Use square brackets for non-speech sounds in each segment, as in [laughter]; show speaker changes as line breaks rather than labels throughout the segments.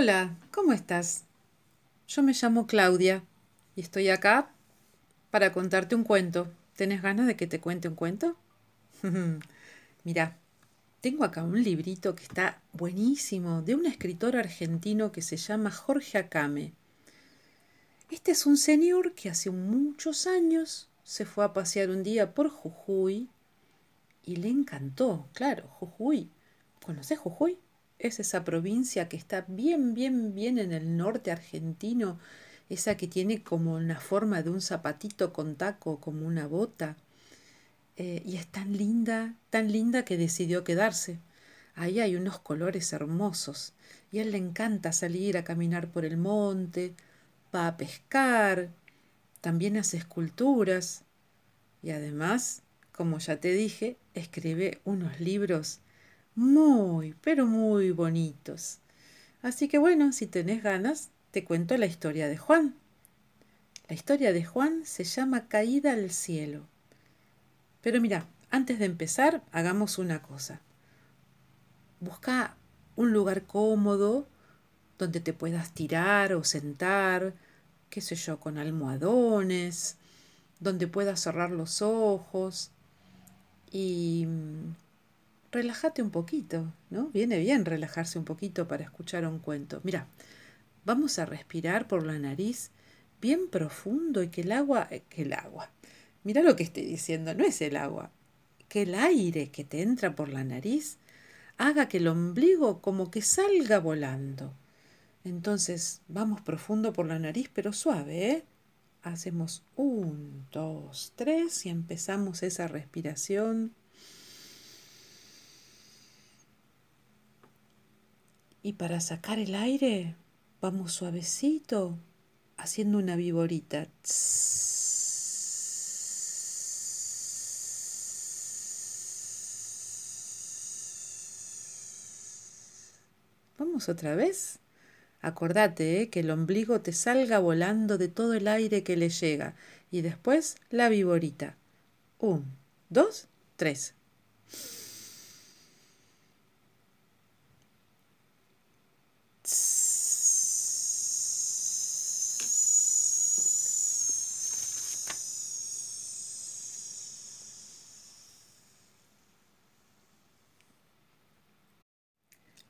Hola, ¿cómo estás? Yo me llamo Claudia y estoy acá para contarte un cuento. ¿Tenés ganas de que te cuente un cuento? [laughs] Mira, tengo acá un librito que está buenísimo de un escritor argentino que se llama Jorge Acame. Este es un señor que hace muchos años se fue a pasear un día por Jujuy y le encantó, claro, Jujuy. ¿Conoces Jujuy? Es esa provincia que está bien, bien, bien en el norte argentino, esa que tiene como una forma de un zapatito con taco, como una bota. Eh, y es tan linda, tan linda que decidió quedarse. Ahí hay unos colores hermosos y a él le encanta salir a caminar por el monte, va a pescar, también hace esculturas y además, como ya te dije, escribe unos libros muy, pero muy bonitos. Así que bueno, si tenés ganas, te cuento la historia de Juan. La historia de Juan se llama Caída al cielo. Pero mira, antes de empezar, hagamos una cosa. Busca un lugar cómodo donde te puedas tirar o sentar, qué sé yo, con almohadones, donde puedas cerrar los ojos y relájate un poquito, ¿no? Viene bien relajarse un poquito para escuchar un cuento. Mira, vamos a respirar por la nariz bien profundo y que el agua, eh, que el agua, mira lo que estoy diciendo, no es el agua, que el aire que te entra por la nariz haga que el ombligo como que salga volando. Entonces vamos profundo por la nariz, pero suave, ¿eh? Hacemos un, dos, tres y empezamos esa respiración Y para sacar el aire, vamos suavecito, haciendo una viborita. Vamos otra vez. Acordate eh, que el ombligo te salga volando de todo el aire que le llega. Y después la viborita. Un, dos, tres.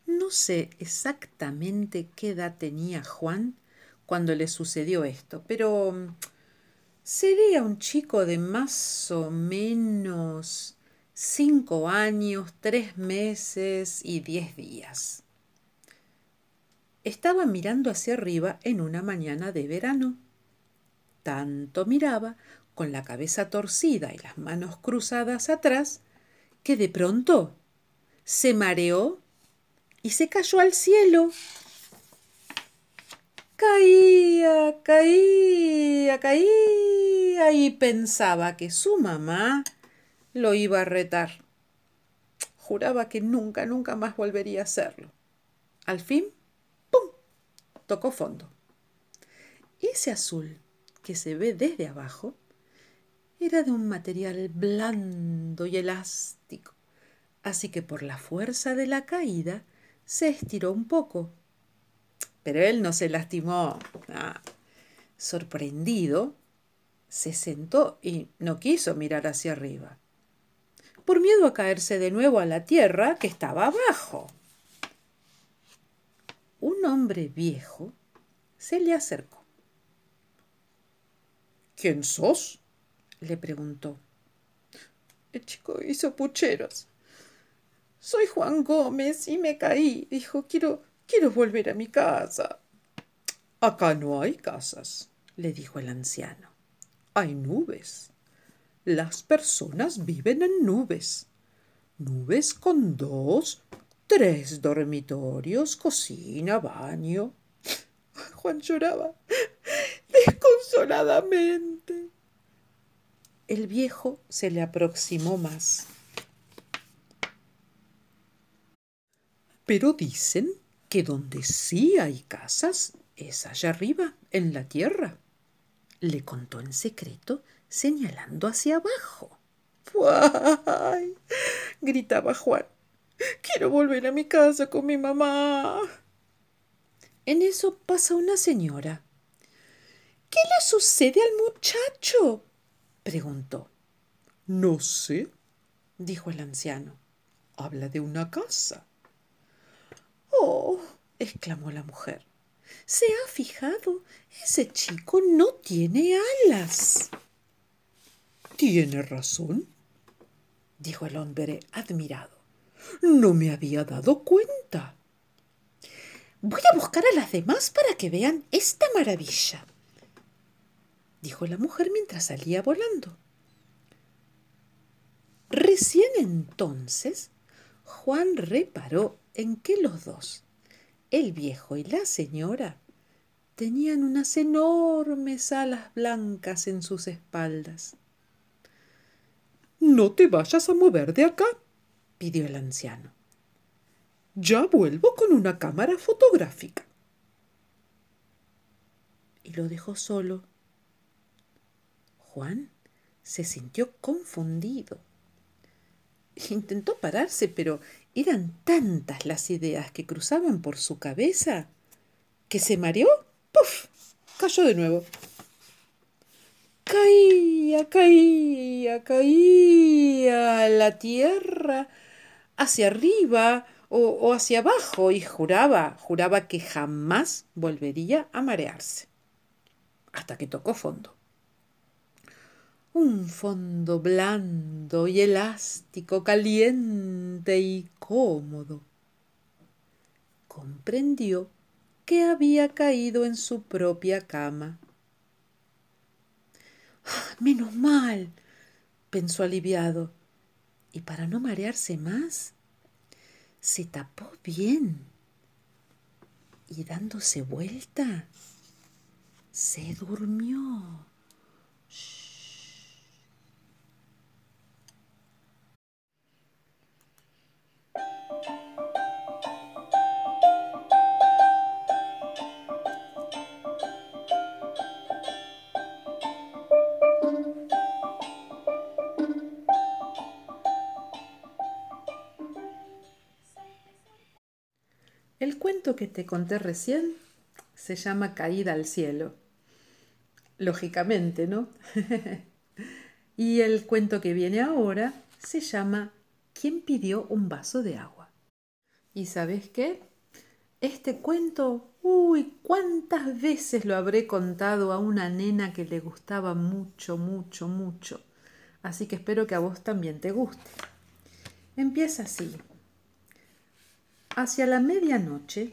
No sé exactamente qué edad tenía Juan cuando le sucedió esto, pero mm, sería un chico de más o menos cinco años, tres meses y diez días. Estaba mirando hacia arriba en una mañana de verano. Tanto miraba, con la cabeza torcida y las manos cruzadas atrás, que de pronto se mareó y se cayó al cielo. Caía, caía, caía y pensaba que su mamá lo iba a retar. Juraba que nunca, nunca más volvería a hacerlo. Al fin tocó fondo. Ese azul que se ve desde abajo era de un material blando y elástico, así que por la fuerza de la caída se estiró un poco. Pero él no se lastimó. Ah, sorprendido, se sentó y no quiso mirar hacia arriba, por miedo a caerse de nuevo a la tierra que estaba abajo un hombre viejo se le acercó. ¿Quién sos? le preguntó. El chico hizo pucheros. Soy Juan Gómez y me caí. Dijo, quiero, quiero volver a mi casa. Acá no hay casas, le dijo el anciano. Hay nubes. Las personas viven en nubes. Nubes con dos tres dormitorios, cocina, baño. Juan lloraba [laughs] desconsoladamente. El viejo se le aproximó más. Pero dicen que donde sí hay casas es allá arriba, en la tierra. Le contó en secreto, señalando hacia abajo. [laughs] ¡Ay! gritaba Juan. Quiero volver a mi casa con mi mamá. En eso pasa una señora. ¿Qué le sucede al muchacho? preguntó.
No sé,
dijo el anciano.
Habla de una casa.
Oh, exclamó la mujer. ¿Se ha fijado? Ese chico no tiene alas.
Tiene razón,
dijo el hombre admirado.
No me había dado cuenta.
Voy a buscar a las demás para que vean esta maravilla, dijo la mujer mientras salía volando. Recién entonces Juan reparó en que los dos, el viejo y la señora, tenían unas enormes alas blancas en sus espaldas.
No te vayas a mover de acá,
pidió el anciano.
Ya vuelvo con una cámara fotográfica.
Y lo dejó solo. Juan se sintió confundido. Intentó pararse, pero eran tantas las ideas que cruzaban por su cabeza que se mareó. ¡Puf! Cayó de nuevo. Caía, caía, caía la tierra, hacia arriba o, o hacia abajo, y juraba, juraba que jamás volvería a marearse. Hasta que tocó fondo un fondo blando y elástico, caliente y cómodo. Comprendió que había caído en su propia cama. Ah, menos mal, pensó aliviado, y para no marearse más, se tapó bien y dándose vuelta, se durmió. El cuento que te conté recién se llama Caída al cielo. Lógicamente, ¿no? [laughs] y el cuento que viene ahora se llama ¿Quién pidió un vaso de agua? ¿Y sabes qué? Este cuento, uy, cuántas veces lo habré contado a una nena que le gustaba mucho, mucho, mucho. Así que espero que a vos también te guste. Empieza así. Hacia la medianoche,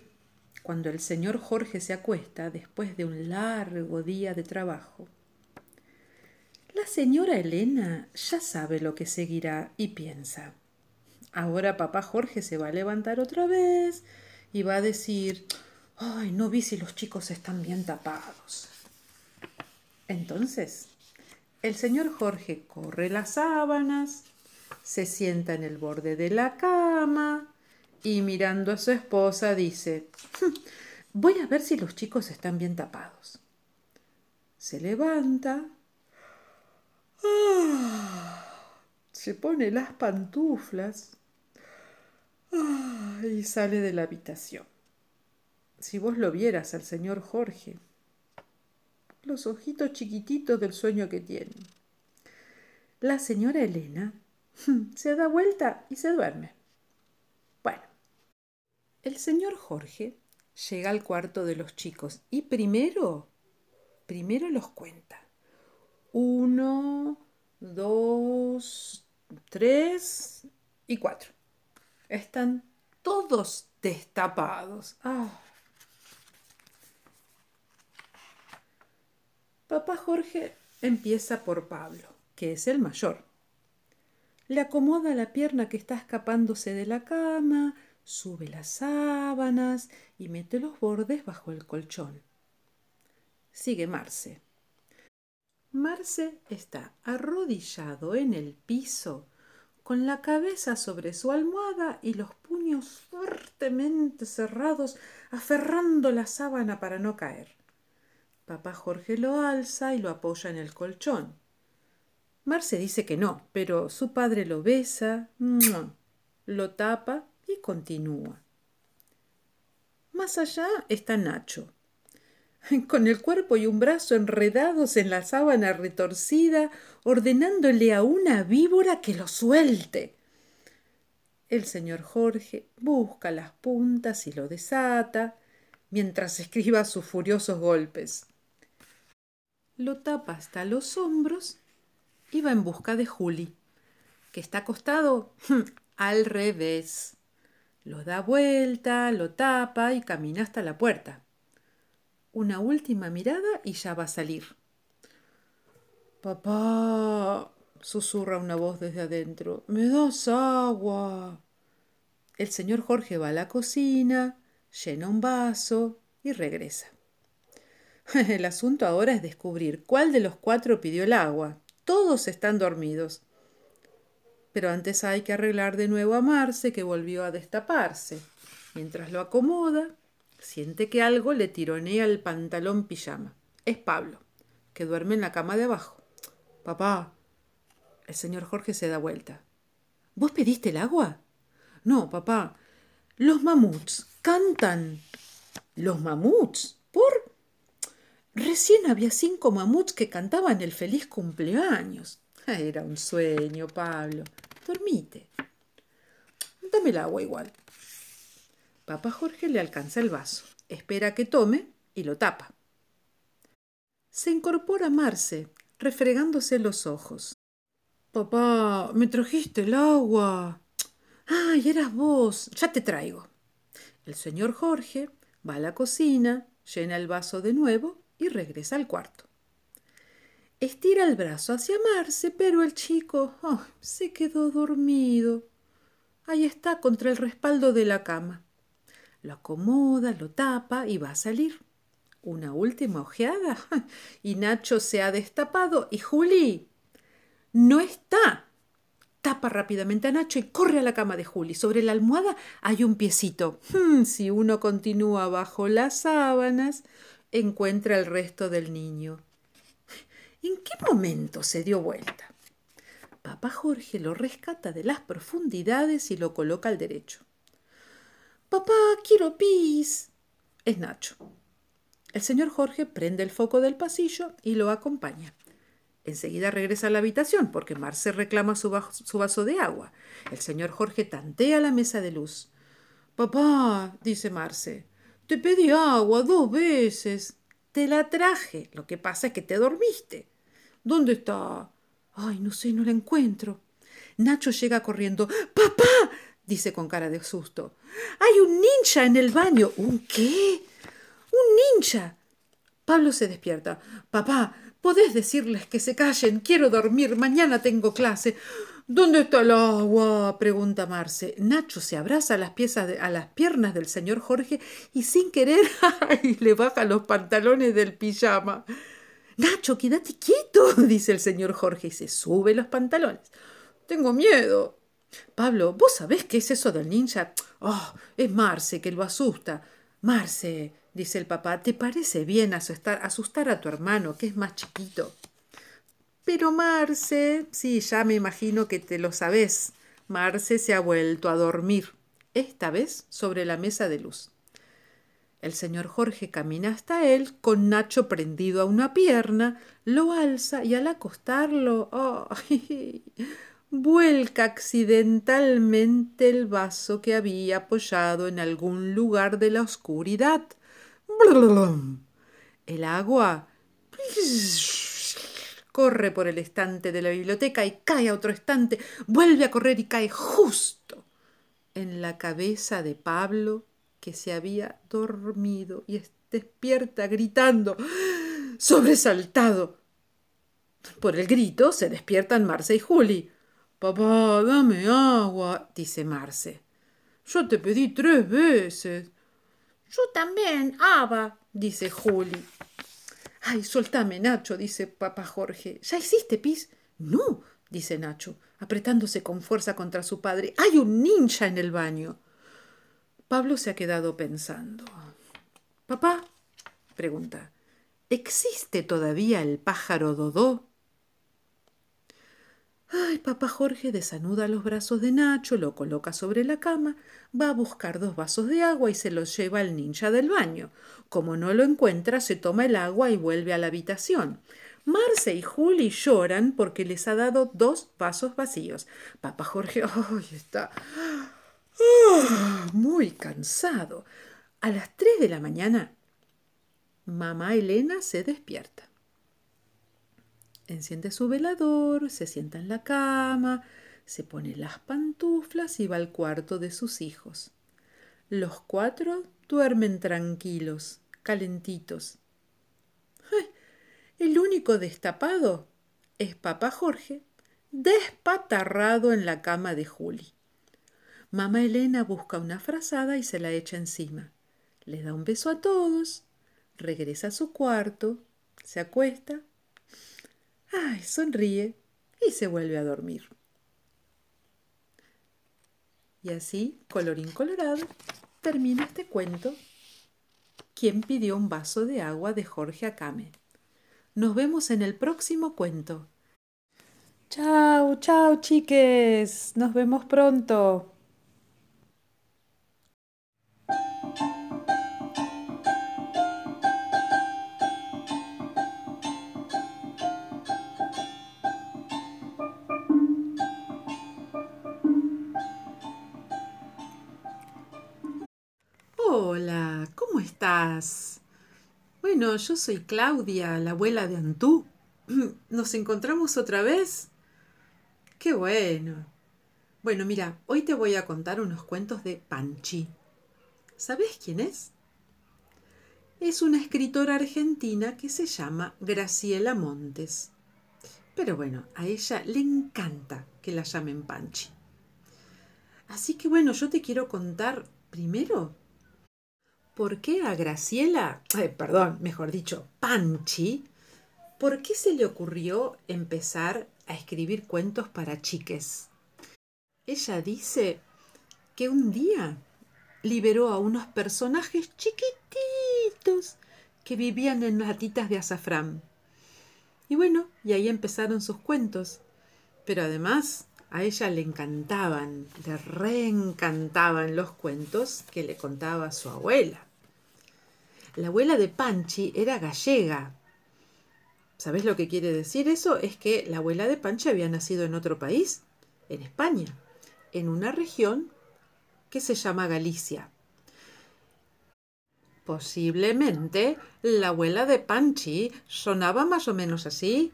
cuando el señor Jorge se acuesta después de un largo día de trabajo, la señora Elena ya sabe lo que seguirá y piensa. Ahora papá Jorge se va a levantar otra vez y va a decir, ay, no vi si los chicos están bien tapados. Entonces, el señor Jorge corre las sábanas, se sienta en el borde de la cama, y mirando a su esposa dice, hm, voy a ver si los chicos están bien tapados. Se levanta, ah, se pone las pantuflas ah, y sale de la habitación. Si vos lo vieras al señor Jorge, los ojitos chiquititos del sueño que tiene. La señora Elena hm, se da vuelta y se duerme. El señor Jorge llega al cuarto de los chicos y primero, primero los cuenta. Uno, dos, tres y cuatro. Están todos destapados. Ah. Papá Jorge empieza por Pablo, que es el mayor. Le acomoda la pierna que está escapándose de la cama, sube las sábanas y mete los bordes bajo el colchón. Sigue Marce. Marce está arrodillado en el piso, con la cabeza sobre su almohada y los puños fuertemente cerrados, aferrando la sábana para no caer. Papá Jorge lo alza y lo apoya en el colchón. Marce dice que no, pero su padre lo besa, lo tapa y continúa. más allá está Nacho, [laughs] con el cuerpo y un brazo enredados en la sábana retorcida, ordenándole a una víbora que lo suelte. El señor Jorge busca las puntas y lo desata, mientras escriba sus furiosos golpes. Lo tapa hasta los hombros y va en busca de Juli, que está acostado [laughs] al revés. Lo da vuelta, lo tapa y camina hasta la puerta. Una última mirada y ya va a salir. Papá, susurra una voz desde adentro, ¿me das agua? El señor Jorge va a la cocina, llena un vaso y regresa. [laughs] El asunto ahora es descubrir cuál de los cuatro pidió el agua. Todos están dormidos. Pero antes hay que arreglar de nuevo a Marce, que volvió a destaparse. Mientras lo acomoda, siente que algo le tironea el pantalón pijama. Es Pablo, que duerme en la cama de abajo. Papá. El señor Jorge se da vuelta. ¿Vos pediste el agua? No, papá. Los mamuts cantan. ¿Los mamuts? ¿Por? Recién había cinco mamuts que cantaban el feliz cumpleaños. [laughs] Era un sueño, Pablo. Dormite. Dame el agua igual. Papá Jorge le alcanza el vaso, espera que tome y lo tapa. Se incorpora Marce, refregándose los ojos. Papá, me trajiste el agua. Ay, eras vos. Ya te traigo. El señor Jorge va a la cocina, llena el vaso de nuevo y regresa al cuarto. Estira el brazo hacia Marce, pero el chico oh, se quedó dormido. Ahí está, contra el respaldo de la cama. Lo acomoda, lo tapa y va a salir. Una última ojeada [laughs] y Nacho se ha destapado y Juli no está. Tapa rápidamente a Nacho y corre a la cama de Juli. Sobre la almohada hay un piecito. Hmm, si uno continúa bajo las sábanas, encuentra el resto del niño. ¿En qué momento se dio vuelta? Papá Jorge lo rescata de las profundidades y lo coloca al derecho. Papá, quiero pis. Es Nacho. El señor Jorge prende el foco del pasillo y lo acompaña. Enseguida regresa a la habitación porque Marce reclama su, su, vaso de agua. El señor Jorge tantea la mesa de luz. Papá, dice Marce, te pedí agua dos veces. Te la traje. Lo que pasa es que te dormiste. ¿Dónde está? Ay, no sé, no la encuentro. Nacho llega corriendo. ¡Papá! dice con cara de susto. Hay un ninja en el baño. ¿Un qué? Un ninja. Pablo se despierta. Papá, ¿podés decirles que se callen? Quiero dormir. Mañana tengo clase. ¿Dónde está el agua? pregunta Marce. Nacho se abraza a las, piernas del señor Jorge y sin querer [laughs] le baja los pantalones del pijama. Nacho, quédate quieto, [laughs] dice el señor Jorge y se sube los pantalones. Tengo miedo. Pablo, ¿vos sabés qué es eso del ninja? Oh, es Marce que lo asusta. Marce, dice el papá, ¿te parece bien asustar, asustar a tu hermano, que es más chiquito? Pero Marce, sí, ya me imagino que te lo sabes. Marce se ha vuelto a dormir, esta vez sobre la mesa de luz. El señor Jorge camina hasta él, con Nacho prendido a una pierna, lo alza y al acostarlo, oh, [laughs] vuelca accidentalmente el vaso que había apoyado en algún lugar de la oscuridad. El agua corre por el estante de la biblioteca y cae a otro estante, vuelve a correr y cae justo en la cabeza de Pablo, que se había dormido y despierta gritando, sobresaltado. Por el grito se despiertan Marce y Juli. Papá, dame agua, dice Marce. Yo te pedí tres veces. Yo también, Ava, dice Juli. Ay, soltame, Nacho, dice papá Jorge. ¿Ya hiciste pis? No, dice Nacho, apretándose con fuerza contra su padre. Hay un ninja en el baño. Pablo se ha quedado pensando. Papá, pregunta, ¿existe todavía el pájaro Dodó? Ay, papá Jorge desanuda los brazos de Nacho, lo coloca sobre la cama, va a buscar dos vasos de agua y se los lleva al ninja del baño. Como no lo encuentra, se toma el agua y vuelve a la habitación. Marce y Juli lloran porque les ha dado dos vasos vacíos. Papá Jorge [laughs] ay, está ah, muy cansado. A las tres de la mañana, mamá Elena se despierta. Enciende su velador, se sienta en la cama, se pone las pantuflas y va al cuarto de sus hijos. Los cuatro duermen tranquilos, calentitos. El único destapado es papá Jorge, despatarrado en la cama de Juli. Mamá Elena busca una frazada y se la echa encima. Le da un beso a todos, regresa a su cuarto, se acuesta Ay, sonríe y se vuelve a dormir. Y así, colorín colorado, termina este cuento. ¿Quién pidió un vaso de agua de Jorge Acame? Nos vemos en el próximo cuento. Chao, chao, chiques. Nos vemos pronto. Bueno, yo soy Claudia, la abuela de Antú. [clears throat] ¿Nos encontramos otra vez? Qué bueno. Bueno, mira, hoy te voy a contar unos cuentos de Panchi. ¿Sabes quién es? Es una escritora argentina que se llama Graciela Montes. Pero bueno, a ella le encanta que la llamen Panchi. Así que bueno, yo te quiero contar primero ¿por qué a Graciela, perdón, mejor dicho, Panchi, por qué se le ocurrió empezar a escribir cuentos para chiques? Ella dice que un día liberó a unos personajes chiquititos que vivían en latitas de azafrán. Y bueno, y ahí empezaron sus cuentos. Pero además a ella le encantaban, le reencantaban los cuentos que le contaba su abuela. La abuela de Panchi era gallega. ¿Sabes lo que quiere decir eso? Es que la abuela de Panchi había nacido en otro país, en España, en una región que se llama Galicia. Posiblemente la abuela de Panchi sonaba más o menos así,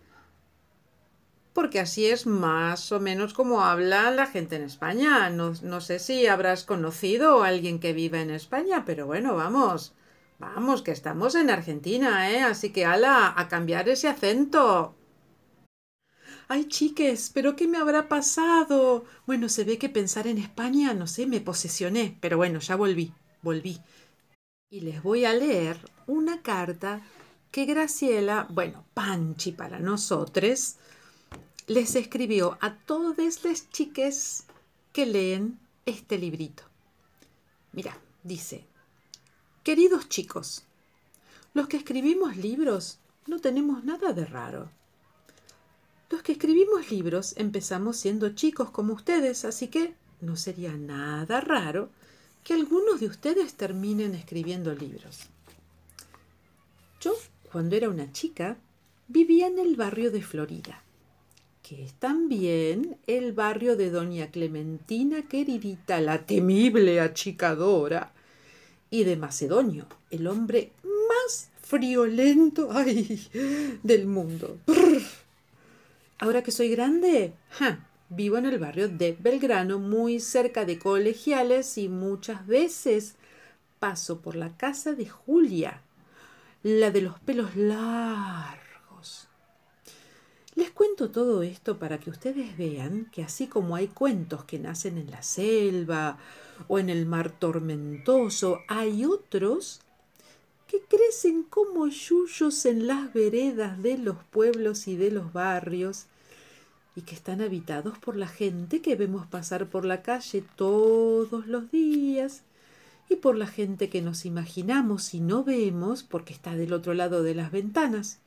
porque así es más o menos como habla la gente en España. No, no, sé si habrás conocido a alguien que viva en España, pero bueno, vamos, Vamos, que estamos en Argentina, ¿eh? Así que ala, a cambiar ese acento. Ay, chiques, ¿pero qué me habrá pasado? Bueno, se ve que pensar en España, no sé, me posesioné, pero bueno, ya volví, volví. Y les voy a leer una carta que Graciela, bueno, Panchi para nosotros, les escribió a todas las chiques que leen este librito. Mira, dice, Queridos chicos, los que escribimos libros no tenemos nada de raro. Los que escribimos libros empezamos siendo chicos como ustedes, así que no sería nada raro que algunos de ustedes terminen escribiendo libros. Yo, cuando era una chica, vivía en el barrio de Florida, que es también el barrio de Doña Clementina queridita, la temible achicadora, y de Macedonio, el hombre más friolento del mundo. Ahora que soy grande, vivo en el barrio de Belgrano, muy cerca de colegiales y muchas veces paso por la casa de Julia, la de los pelos largos. Les cuento todo esto para que ustedes vean que así como hay cuentos que nacen en la selva o en el mar tormentoso, hay otros que crecen como yuyos en las veredas de los pueblos y de los barrios y que están habitados por la gente que vemos pasar por la calle todos los días y por la gente que nos imaginamos y no vemos porque está del otro lado de las ventanas.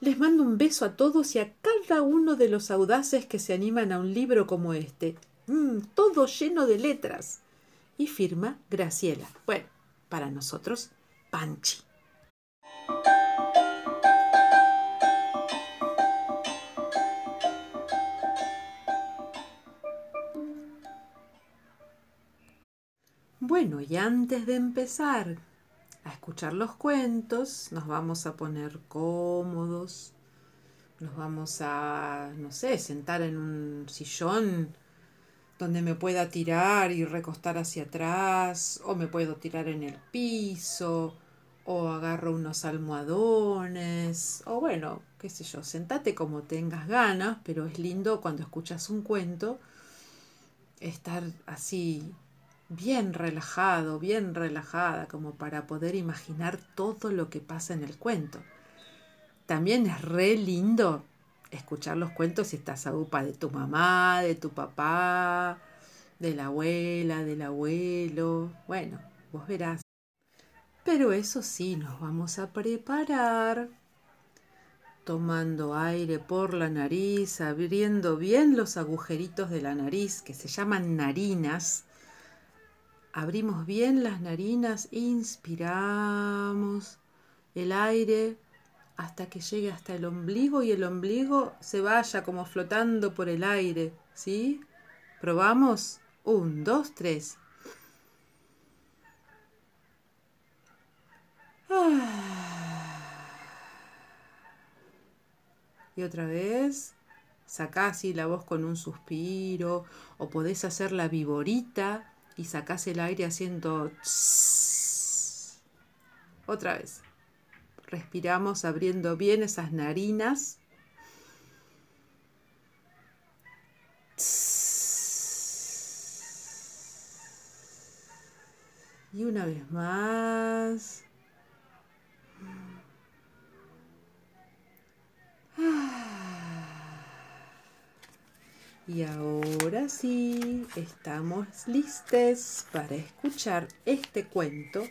Les mando un beso a todos y a cada uno de los audaces que se animan a un libro como este. Mm, todo lleno de letras. Y firma Graciela. Bueno, para nosotros, Panchi. Bueno, y antes de empezar a escuchar los cuentos, nos vamos a poner cómodos, nos vamos a, no sé, sentar en un sillón donde me pueda tirar y recostar hacia atrás, o me puedo tirar en el piso, o agarro unos almohadones, o bueno, qué sé yo, sentate como tengas ganas, pero es lindo cuando escuchas un cuento estar así bien relajado, bien relajada, como para poder imaginar todo lo que pasa en el cuento. También es re lindo escuchar los cuentos si estás a upa de tu mamá, de tu papá, de la abuela, del abuelo. Bueno, vos verás. Pero eso sí, nos vamos a preparar tomando aire por la nariz, abriendo bien los agujeritos de la nariz, que se llaman narinas, Abrimos bien las narinas, inspiramos el aire hasta que llegue hasta el ombligo y el ombligo se vaya como flotando por el aire, ¿sí? Probamos. Un, dos, tres. Y otra vez, sacá así la voz con un suspiro o podés hacer la viborita y sacás el aire haciendo... Otra vez. Respiramos abriendo bien esas narinas. Y una vez más. Y ahora sí, estamos listos para escuchar este cuento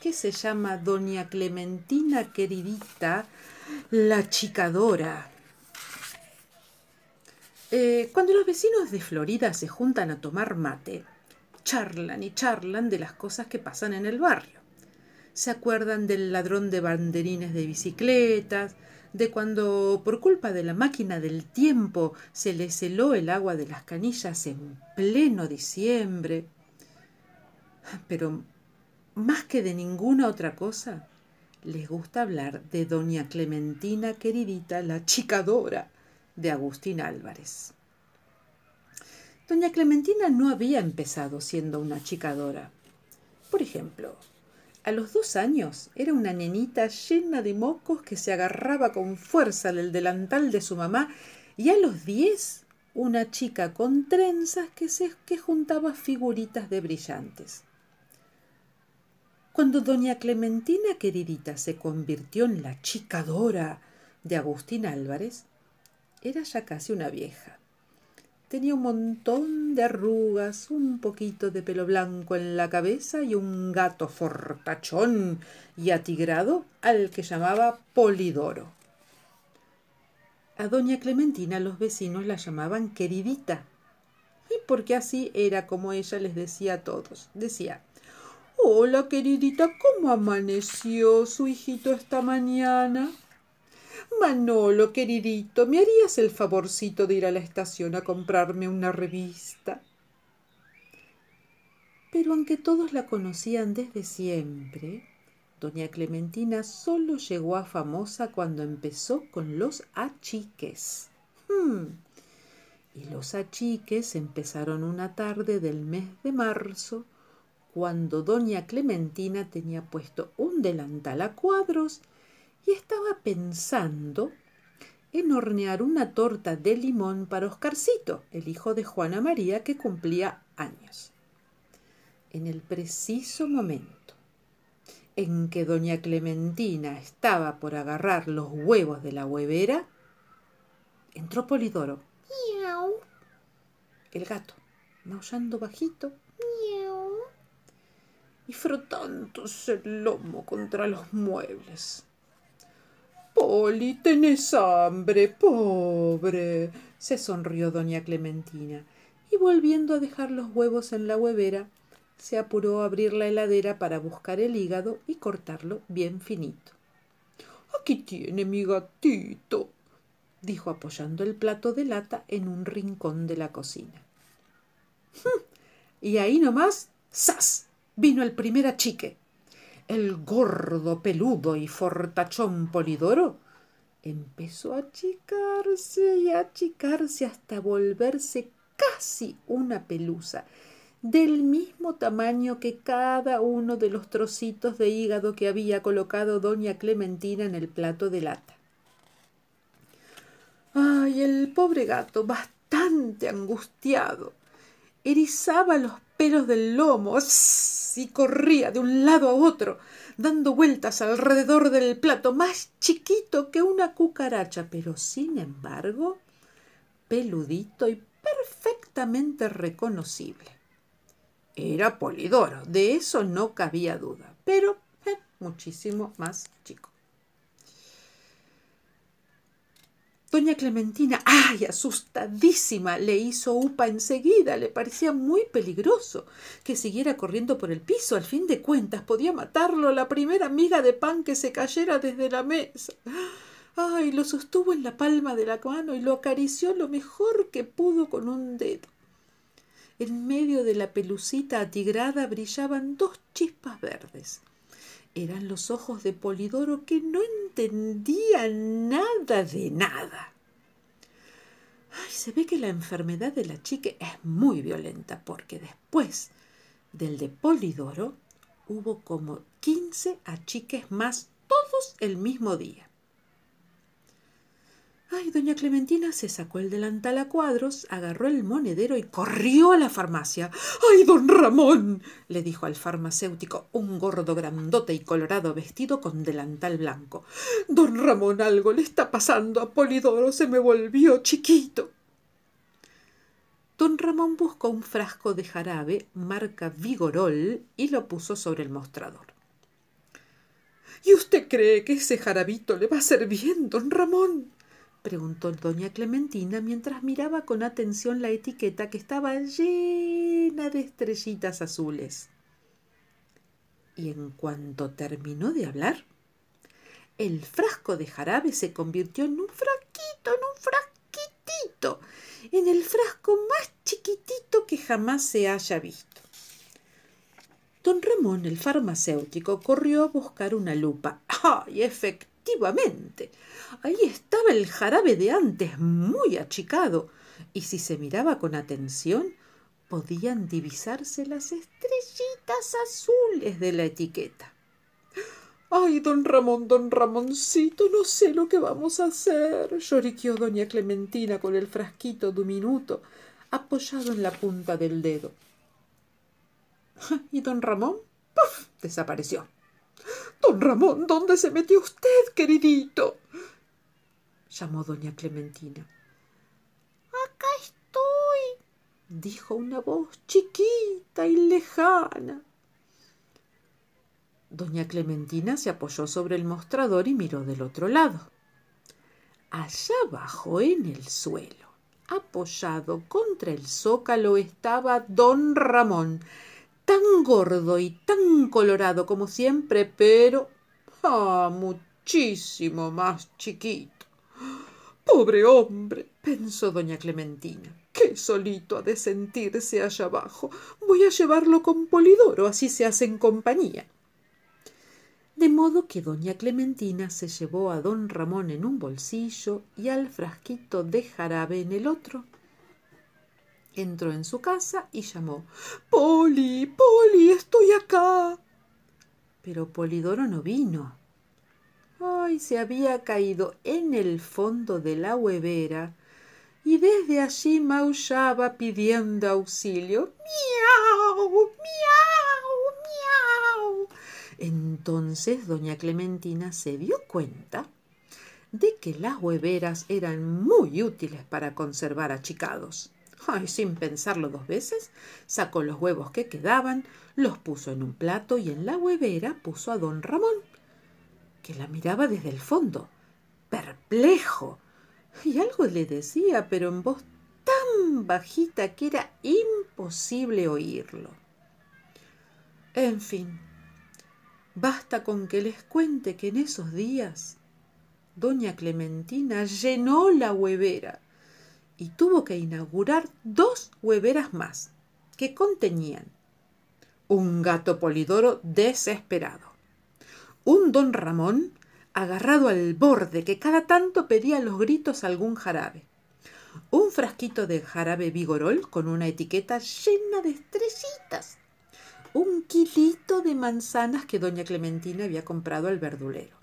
que se llama Doña Clementina queridita, la chicadora. Eh, cuando los vecinos de Florida se juntan a tomar mate, charlan y charlan de las cosas que pasan en el barrio. Se acuerdan del ladrón de banderines de bicicletas, de cuando por culpa de la máquina del tiempo se les heló el agua de las canillas en pleno diciembre. Pero más que de ninguna otra cosa, les gusta hablar de doña Clementina queridita, la chicadora de Agustín Álvarez. Doña Clementina no había empezado siendo una chicadora. Por ejemplo, a los dos años era una nenita llena de mocos que se agarraba con fuerza del delantal de su mamá y a los diez una chica con trenzas que, que juntaba figuritas de brillantes. Cuando doña Clementina queridita se convirtió en la chica Dora de Agustín Álvarez, era ya casi una vieja. Tenía un montón de arrugas, un poquito de pelo blanco en la cabeza y un gato fortachón y atigrado al que llamaba Polidoro. A doña Clementina los vecinos la llamaban queridita, y porque así era como ella les decía a todos. Decía, Hola queridita, ¿cómo amaneció su hijito esta mañana? Manolo, queridito, ¿me harías el favorcito de ir a la estación a comprarme una revista? Pero aunque todos la conocían desde siempre, doña Clementina solo llegó a famosa cuando empezó con los achiques. Hmm. Y los achiques empezaron una tarde del mes de marzo, cuando doña Clementina tenía puesto un delantal a cuadros y estaba pensando en hornear una torta de limón para Oscarcito, el hijo de Juana María, que cumplía años. En el preciso momento en que doña Clementina estaba por agarrar los huevos de la huevera, entró Polidoro. ¡Miau! El gato, maullando bajito. ¡Miau! Y frotándose el lomo contra los muebles.
Poli, tenés hambre, pobre. se sonrió doña Clementina, y volviendo a dejar los huevos en la huevera, se apuró a abrir la heladera para buscar el hígado y cortarlo bien finito. Aquí tiene mi gatito, dijo apoyando el plato de lata en un rincón de la cocina. y ahí nomás, ¡zas! vino el primer achique. El gordo, peludo y fortachón Polidoro empezó a achicarse y achicarse hasta volverse casi una pelusa, del mismo tamaño que cada uno de los trocitos de hígado que había colocado doña Clementina en el plato de lata. Ay, el pobre gato, bastante angustiado, erizaba los pelos del lomo y corría de un lado a otro, dando vueltas alrededor del plato, más chiquito que una cucaracha, pero sin embargo, peludito y perfectamente reconocible. Era Polidoro, de eso no cabía duda, pero eh, muchísimo más chico. Doña Clementina, ay, asustadísima, le hizo upa enseguida. Le parecía muy peligroso que siguiera corriendo por el piso. Al fin de cuentas, podía matarlo la primera miga de pan que se cayera desde la mesa. Ay, lo sostuvo en la palma de la mano y lo acarició lo mejor que pudo con un dedo. En medio de la pelucita atigrada brillaban dos chispas verdes eran los ojos de Polidoro que no entendía nada de nada. Ay, se ve que la enfermedad de la chica es muy violenta, porque después del de Polidoro hubo como quince achiques más todos el mismo día. Ay, doña Clementina se sacó el delantal a cuadros, agarró el monedero y corrió a la farmacia. ¡Ay, don Ramón! le dijo al farmacéutico, un gordo grandote y colorado vestido con delantal blanco. Don Ramón, algo le está pasando a Polidoro, se me volvió chiquito. Don Ramón buscó un frasco de jarabe marca Vigorol y lo puso sobre el mostrador. ¿Y usted cree que ese jarabito le va a hacer bien, don Ramón? Preguntó doña Clementina mientras miraba con atención la etiqueta que estaba llena de estrellitas azules. Y en cuanto terminó de hablar, el frasco de jarabe se convirtió en un frasquito, en un frasquitito, en el frasco más chiquitito que jamás se haya visto. Don Ramón, el farmacéutico, corrió a buscar una lupa. ¡Ay, efectivamente! Ahí estaba el jarabe de antes, muy achicado, y si se miraba con atención, podían divisarse las estrellitas azules de la etiqueta. Ay, don Ramón, don Ramoncito, no sé lo que vamos a hacer, lloriqueó doña Clementina con el frasquito diminuto apoyado en la punta del dedo. ¿Y don Ramón? ¡Puf! desapareció. Don Ramón, ¿dónde se metió usted, queridito? llamó doña Clementina. Acá estoy, dijo una voz chiquita y lejana. Doña Clementina se apoyó sobre el mostrador y miró del otro lado. Allá abajo, en el suelo, apoyado contra el zócalo, estaba don Ramón, tan gordo y tan colorado como siempre, pero ah, muchísimo más chiquito. Pobre hombre, pensó doña Clementina. Qué solito ha de sentirse allá abajo. Voy a llevarlo con Polidoro, así se hacen compañía. De modo que doña Clementina se llevó a don Ramón en un bolsillo y al frasquito de jarabe en el otro. Entró en su casa y llamó Poli, Poli, estoy acá. Pero Polidoro no vino. Ay, se había caído en el fondo de la huevera y desde allí maullaba pidiendo auxilio. ¡Miau! ¡Miau! ¡Miau! Entonces doña Clementina se dio cuenta de que las hueveras eran muy útiles para conservar achicados. Ay, sin pensarlo dos veces, sacó los huevos que quedaban, los puso en un plato y en la huevera puso a don Ramón que la miraba desde el fondo, perplejo. Y algo le decía, pero en voz tan bajita que era imposible oírlo. En fin, basta con que les cuente que en esos días doña Clementina llenó la huevera y tuvo que inaugurar dos hueveras más que contenían un gato polidoro desesperado, un don Ramón agarrado al borde que cada tanto pedía los gritos algún jarabe, un frasquito de jarabe vigorol con una etiqueta llena de estrellitas, un kilito de manzanas que doña Clementina había comprado al verdulero,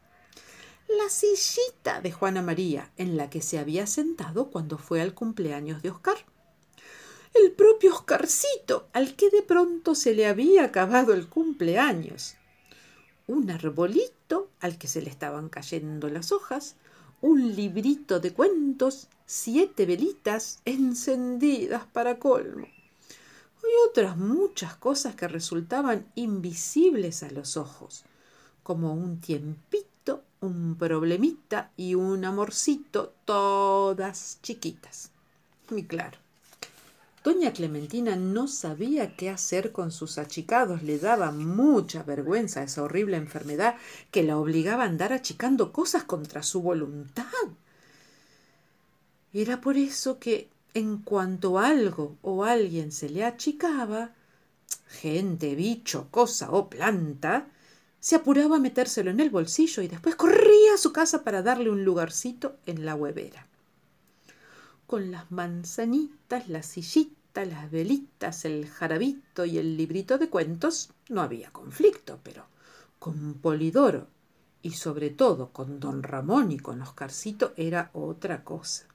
la sillita de Juana María en la que se había sentado cuando fue al cumpleaños de Oscar, el propio Oscarcito, al que de pronto se le había acabado el cumpleaños, un arbolito al que se le estaban cayendo las hojas, un librito de cuentos, siete velitas encendidas para colmo, y otras muchas cosas que resultaban invisibles a los ojos, como un tiempito, un problemita y un amorcito, todas chiquitas. Y claro, Doña Clementina no sabía qué hacer con sus achicados, le daba mucha vergüenza esa horrible enfermedad que la obligaba a andar achicando cosas contra su voluntad. Era por eso que, en cuanto algo o alguien se le achicaba, gente, bicho, cosa o planta, se apuraba a metérselo en el bolsillo y después corría a su casa para darle un lugarcito en la huevera con las manzanitas, la sillita, las velitas, el jarabito y el librito de cuentos no había conflicto, pero con Polidoro y sobre todo con don Ramón y con Oscarcito era otra cosa.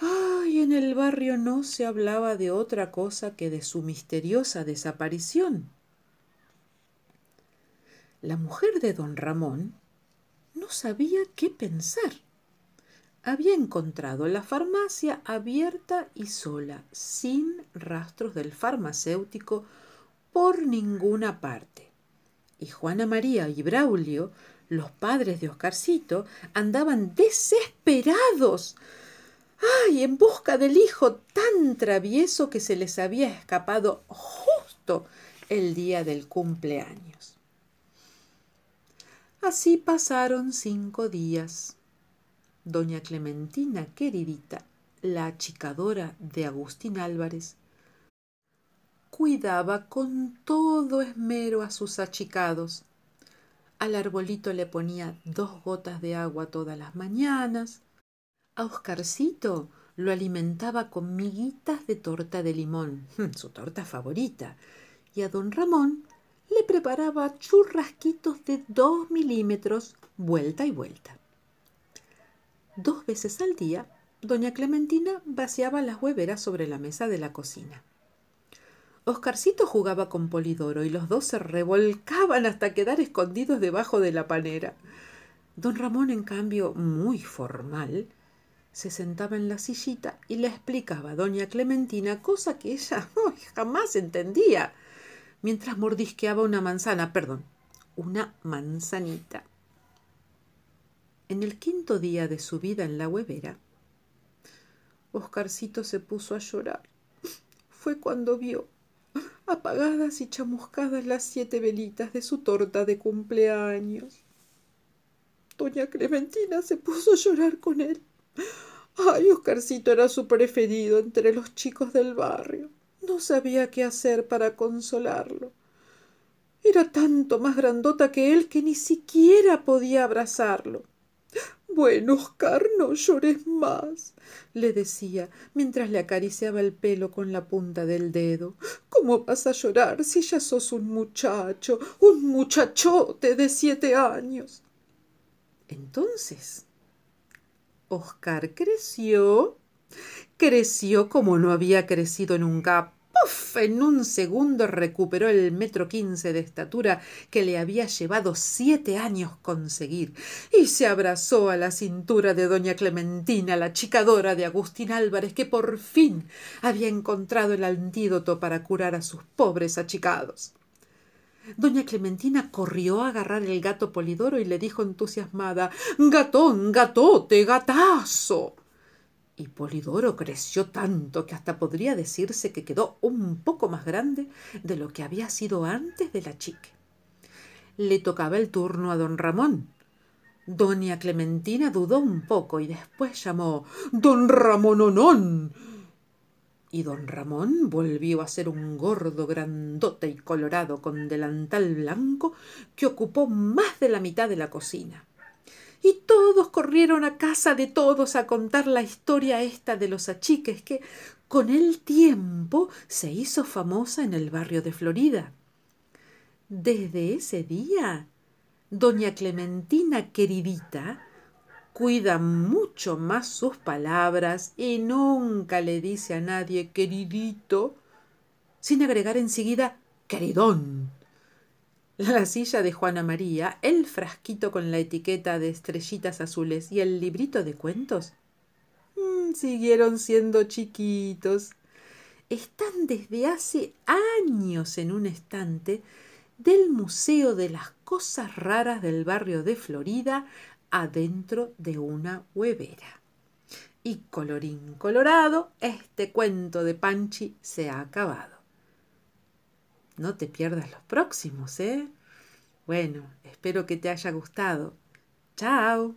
Ay, en el barrio no se hablaba de otra cosa que de su misteriosa desaparición. La mujer de don Ramón no sabía qué pensar había encontrado la farmacia abierta y sola, sin rastros del farmacéutico por ninguna parte. Y Juana María y Braulio, los padres de Oscarcito, andaban desesperados. ¡Ay! en busca del hijo tan travieso que se les había escapado justo el día del cumpleaños. Así pasaron cinco días doña Clementina queridita, la achicadora de Agustín Álvarez, cuidaba con todo esmero a sus achicados. Al arbolito le ponía dos gotas de agua todas las mañanas. A Oscarcito lo alimentaba con miguitas de torta de limón, [laughs] su torta favorita, y a don Ramón le preparaba churrasquitos de dos milímetros vuelta y vuelta. Dos veces al día, doña Clementina vaciaba las hueveras sobre la mesa de la cocina. Oscarcito jugaba con Polidoro y los dos se revolcaban hasta quedar escondidos debajo de la panera. Don Ramón, en cambio, muy formal, se sentaba en la sillita y le explicaba a doña Clementina cosa que ella [laughs] jamás entendía, mientras mordisqueaba una manzana, perdón, una manzanita. En el quinto día de su vida en la huevera, Oscarcito se puso a llorar. Fue cuando vio apagadas y chamuscadas las siete velitas de su torta de cumpleaños. Doña Clementina se puso a llorar con él. Ay, Oscarcito era su preferido entre los chicos del barrio. No sabía qué hacer para consolarlo. Era tanto más grandota que él que ni siquiera podía abrazarlo. Bueno, Oscar, no llores más, le decía, mientras le acariciaba el pelo con la punta del dedo. ¿Cómo vas a llorar si ya sos un muchacho, un muchachote de siete años? Entonces, Oscar creció, creció como no había crecido nunca en un segundo recuperó el metro quince de estatura que le había llevado siete años conseguir y se abrazó a la cintura de doña Clementina, la chicadora de Agustín Álvarez, que por fin había encontrado el antídoto para curar a sus pobres achicados. Doña Clementina corrió a agarrar el gato Polidoro y le dijo entusiasmada Gatón, gatote, gatazo. Y Polidoro creció tanto que hasta podría decirse que quedó un poco más grande de lo que había sido antes de la chique. Le tocaba el turno a don Ramón. Doña Clementina dudó un poco y después llamó Don Ramononón y don Ramón volvió a ser un gordo grandote y colorado con delantal blanco que ocupó más de la mitad de la cocina. Y todos corrieron a casa de todos a contar la historia esta de los achiques que con el tiempo se hizo famosa en el barrio de Florida. Desde ese día, doña Clementina queridita cuida mucho más sus palabras y nunca le dice a nadie queridito, sin agregar enseguida queridón. La silla de Juana María, el frasquito con la etiqueta de estrellitas azules y el librito de cuentos mm, siguieron siendo chiquitos. Están desde hace años en un estante del Museo de las Cosas Raras del barrio de Florida adentro de una huevera. Y colorín colorado, este cuento de Panchi se ha acabado. No te pierdas los próximos, ¿eh? Bueno, espero que te haya gustado. Chao.